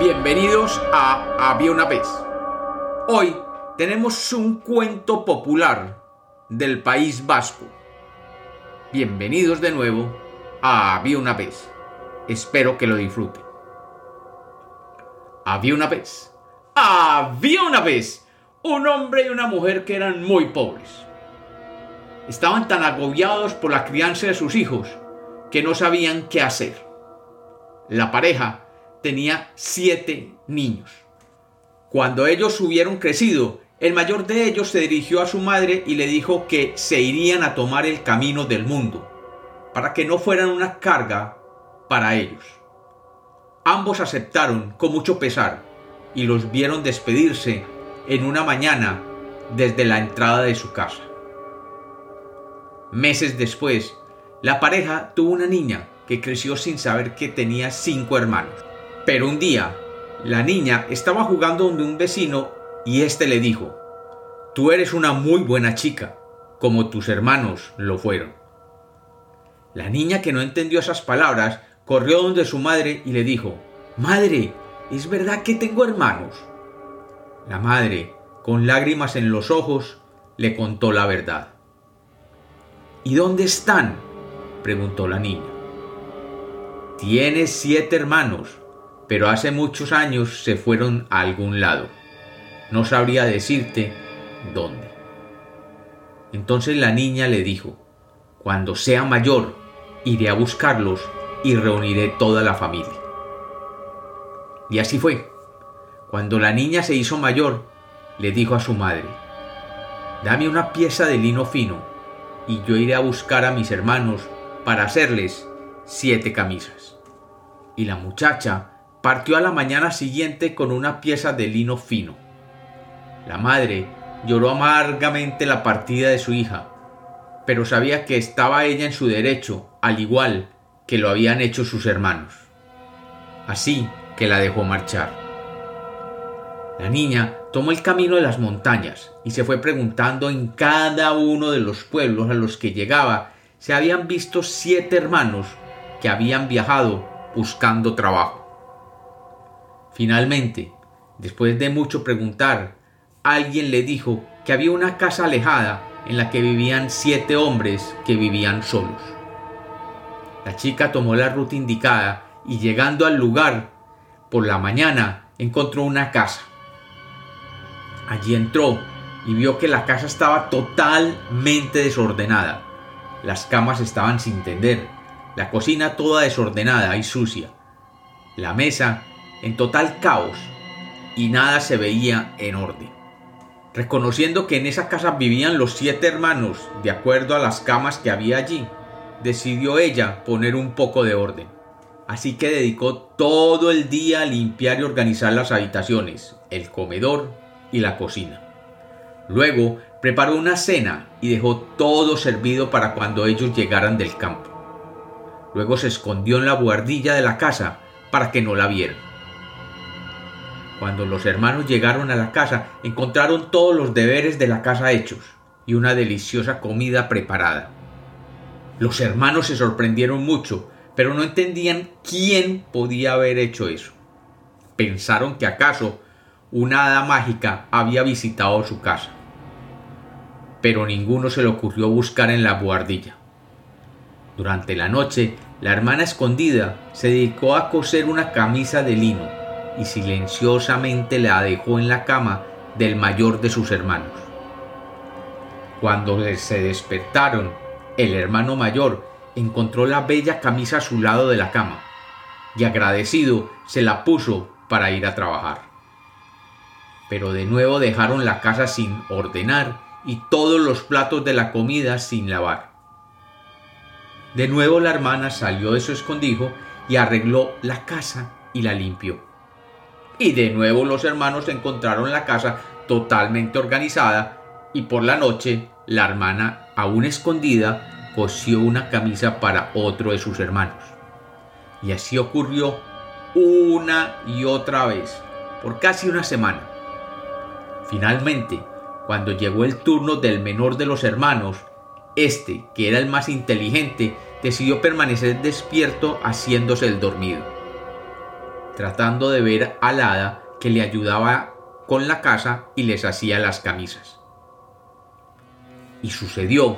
Bienvenidos a Había una vez. Hoy tenemos un cuento popular del País Vasco. Bienvenidos de nuevo a Había una vez. Espero que lo disfruten. Había una vez. Había una vez un hombre y una mujer que eran muy pobres. Estaban tan agobiados por la crianza de sus hijos que no sabían qué hacer. La pareja tenía siete niños. Cuando ellos hubieron crecido, el mayor de ellos se dirigió a su madre y le dijo que se irían a tomar el camino del mundo, para que no fueran una carga para ellos. Ambos aceptaron con mucho pesar y los vieron despedirse en una mañana desde la entrada de su casa. Meses después, la pareja tuvo una niña que creció sin saber que tenía cinco hermanos. Pero un día, la niña estaba jugando donde un vecino y éste le dijo, Tú eres una muy buena chica, como tus hermanos lo fueron. La niña que no entendió esas palabras corrió donde su madre y le dijo, Madre, ¿es verdad que tengo hermanos? La madre, con lágrimas en los ojos, le contó la verdad. ¿Y dónde están? preguntó la niña. Tienes siete hermanos, pero hace muchos años se fueron a algún lado. No sabría decirte dónde. Entonces la niña le dijo, Cuando sea mayor, iré a buscarlos y reuniré toda la familia. Y así fue. Cuando la niña se hizo mayor, le dijo a su madre, Dame una pieza de lino fino, y yo iré a buscar a mis hermanos para hacerles siete camisas. Y la muchacha partió a la mañana siguiente con una pieza de lino fino. La madre lloró amargamente la partida de su hija, pero sabía que estaba ella en su derecho, al igual que lo habían hecho sus hermanos. Así que la dejó marchar. La niña tomó el camino de las montañas y se fue preguntando en cada uno de los pueblos a los que llegaba se habían visto siete hermanos que habían viajado buscando trabajo. Finalmente, después de mucho preguntar, alguien le dijo que había una casa alejada en la que vivían siete hombres que vivían solos. La chica tomó la ruta indicada y llegando al lugar, por la mañana encontró una casa. Allí entró y vio que la casa estaba totalmente desordenada. Las camas estaban sin tender, la cocina toda desordenada y sucia, la mesa en total caos y nada se veía en orden. Reconociendo que en esa casa vivían los siete hermanos, de acuerdo a las camas que había allí, decidió ella poner un poco de orden. Así que dedicó todo el día a limpiar y organizar las habitaciones, el comedor y la cocina. Luego preparó una cena y dejó todo servido para cuando ellos llegaran del campo. Luego se escondió en la buhardilla de la casa para que no la vieran. Cuando los hermanos llegaron a la casa, encontraron todos los deberes de la casa hechos y una deliciosa comida preparada. Los hermanos se sorprendieron mucho, pero no entendían quién podía haber hecho eso. Pensaron que acaso una hada mágica había visitado su casa. Pero ninguno se le ocurrió buscar en la buhardilla. Durante la noche, la hermana escondida se dedicó a coser una camisa de lino y silenciosamente la dejó en la cama del mayor de sus hermanos. Cuando se despertaron, el hermano mayor encontró la bella camisa a su lado de la cama y agradecido se la puso para ir a trabajar. Pero de nuevo dejaron la casa sin ordenar y todos los platos de la comida sin lavar. De nuevo la hermana salió de su escondrijo y arregló la casa y la limpió. Y de nuevo los hermanos encontraron la casa totalmente organizada y por la noche la hermana, aún escondida, cosió una camisa para otro de sus hermanos. Y así ocurrió una y otra vez, por casi una semana. Finalmente, cuando llegó el turno del menor de los hermanos, este, que era el más inteligente, decidió permanecer despierto haciéndose el dormido. Tratando de ver al hada que le ayudaba con la casa y les hacía las camisas. Y sucedió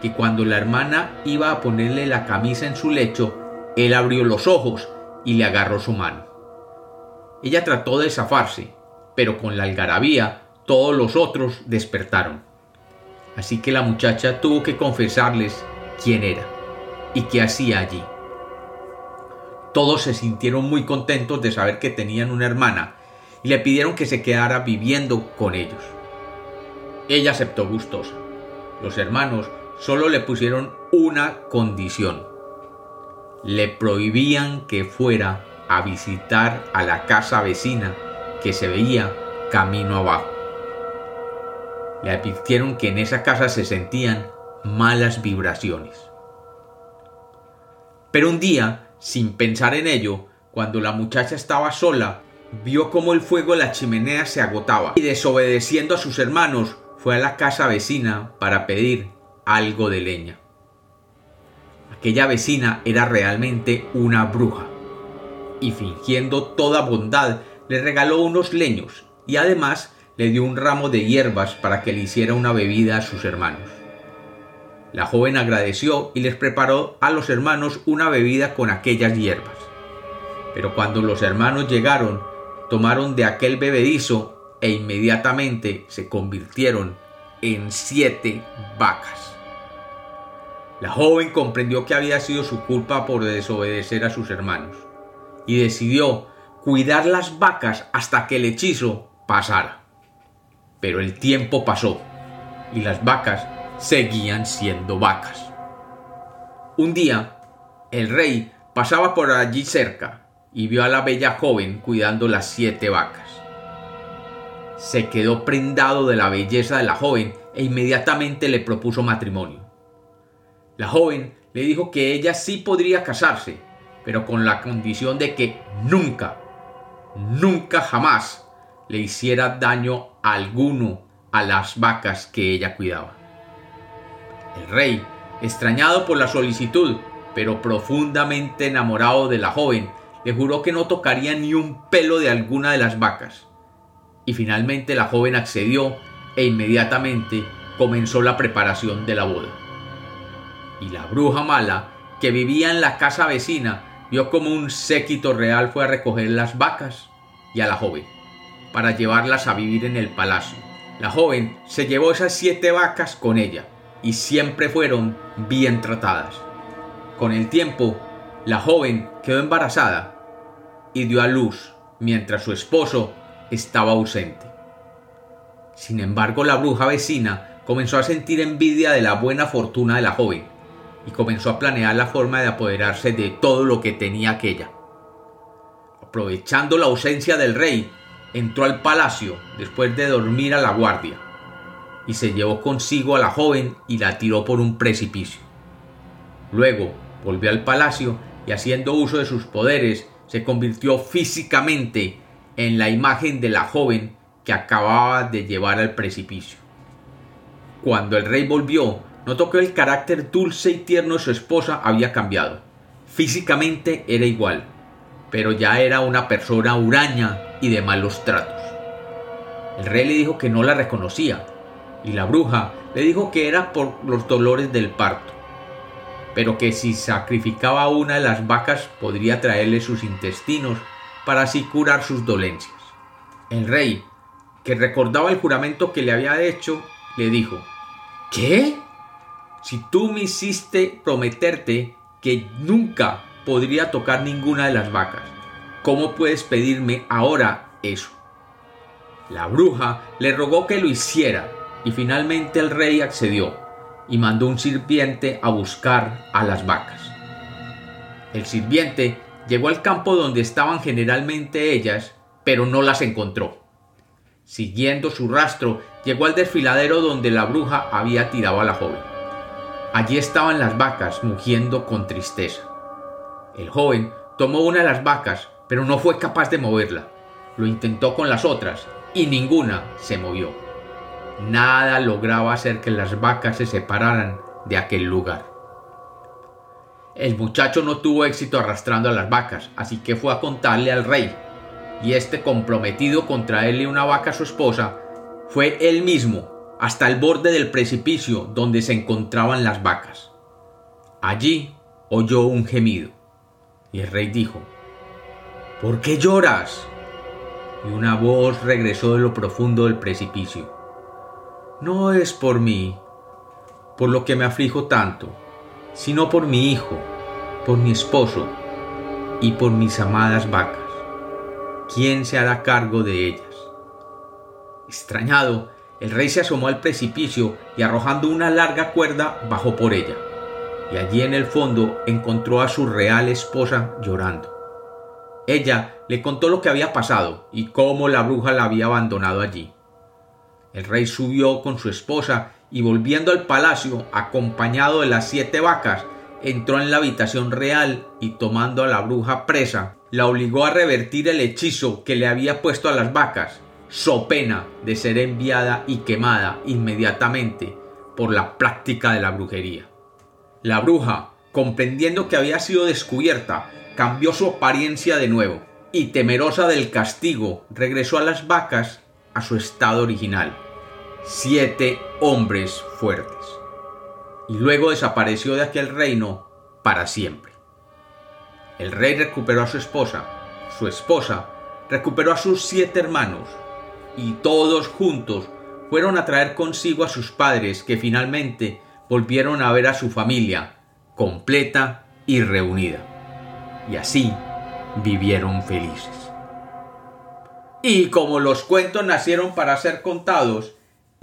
que cuando la hermana iba a ponerle la camisa en su lecho, él abrió los ojos y le agarró su mano. Ella trató de zafarse, pero con la algarabía todos los otros despertaron. Así que la muchacha tuvo que confesarles quién era y qué hacía allí. Todos se sintieron muy contentos de saber que tenían una hermana y le pidieron que se quedara viviendo con ellos. Ella aceptó gustosa. Los hermanos solo le pusieron una condición. Le prohibían que fuera a visitar a la casa vecina que se veía camino abajo. Le advirtieron que en esa casa se sentían malas vibraciones. Pero un día, sin pensar en ello, cuando la muchacha estaba sola, vio cómo el fuego de la chimenea se agotaba y desobedeciendo a sus hermanos fue a la casa vecina para pedir algo de leña. Aquella vecina era realmente una bruja y fingiendo toda bondad le regaló unos leños y además le dio un ramo de hierbas para que le hiciera una bebida a sus hermanos. La joven agradeció y les preparó a los hermanos una bebida con aquellas hierbas. Pero cuando los hermanos llegaron, tomaron de aquel bebedizo e inmediatamente se convirtieron en siete vacas. La joven comprendió que había sido su culpa por desobedecer a sus hermanos y decidió cuidar las vacas hasta que el hechizo pasara. Pero el tiempo pasó y las vacas seguían siendo vacas. Un día, el rey pasaba por allí cerca y vio a la bella joven cuidando las siete vacas. Se quedó prendado de la belleza de la joven e inmediatamente le propuso matrimonio. La joven le dijo que ella sí podría casarse, pero con la condición de que nunca, nunca jamás le hiciera daño alguno a las vacas que ella cuidaba. El rey, extrañado por la solicitud, pero profundamente enamorado de la joven, le juró que no tocaría ni un pelo de alguna de las vacas. Y finalmente la joven accedió e inmediatamente comenzó la preparación de la boda. Y la bruja mala, que vivía en la casa vecina, vio como un séquito real fue a recoger las vacas y a la joven, para llevarlas a vivir en el palacio. La joven se llevó esas siete vacas con ella, y siempre fueron bien tratadas. Con el tiempo, la joven quedó embarazada y dio a luz mientras su esposo estaba ausente. Sin embargo, la bruja vecina comenzó a sentir envidia de la buena fortuna de la joven y comenzó a planear la forma de apoderarse de todo lo que tenía aquella. Aprovechando la ausencia del rey, entró al palacio después de dormir a la guardia y se llevó consigo a la joven y la tiró por un precipicio. Luego volvió al palacio y haciendo uso de sus poderes se convirtió físicamente en la imagen de la joven que acababa de llevar al precipicio. Cuando el rey volvió, notó que el carácter dulce y tierno de su esposa había cambiado. Físicamente era igual, pero ya era una persona huraña y de malos tratos. El rey le dijo que no la reconocía, y la bruja le dijo que era por los dolores del parto, pero que si sacrificaba una de las vacas podría traerle sus intestinos para así curar sus dolencias. El rey, que recordaba el juramento que le había hecho, le dijo, ¿Qué? Si tú me hiciste prometerte que nunca podría tocar ninguna de las vacas, ¿cómo puedes pedirme ahora eso? La bruja le rogó que lo hiciera y finalmente el rey accedió y mandó un sirviente a buscar a las vacas. El sirviente llegó al campo donde estaban generalmente ellas, pero no las encontró. Siguiendo su rastro, llegó al desfiladero donde la bruja había tirado a la joven. Allí estaban las vacas mugiendo con tristeza. El joven tomó una de las vacas, pero no fue capaz de moverla. Lo intentó con las otras y ninguna se movió. Nada lograba hacer que las vacas se separaran de aquel lugar. El muchacho no tuvo éxito arrastrando a las vacas, así que fue a contarle al rey. Y este comprometido con traerle una vaca a su esposa, fue él mismo hasta el borde del precipicio donde se encontraban las vacas. Allí oyó un gemido, y el rey dijo, ¿Por qué lloras? Y una voz regresó de lo profundo del precipicio. No es por mí, por lo que me aflijo tanto, sino por mi hijo, por mi esposo y por mis amadas vacas. ¿Quién se hará cargo de ellas? Extrañado, el rey se asomó al precipicio y arrojando una larga cuerda bajó por ella. Y allí en el fondo encontró a su real esposa llorando. Ella le contó lo que había pasado y cómo la bruja la había abandonado allí. El rey subió con su esposa y volviendo al palacio, acompañado de las siete vacas, entró en la habitación real y tomando a la bruja presa, la obligó a revertir el hechizo que le había puesto a las vacas, so pena de ser enviada y quemada inmediatamente por la práctica de la brujería. La bruja, comprendiendo que había sido descubierta, cambió su apariencia de nuevo y temerosa del castigo regresó a las vacas a su estado original siete hombres fuertes. Y luego desapareció de aquel reino para siempre. El rey recuperó a su esposa, su esposa recuperó a sus siete hermanos, y todos juntos fueron a traer consigo a sus padres que finalmente volvieron a ver a su familia completa y reunida. Y así vivieron felices. Y como los cuentos nacieron para ser contados,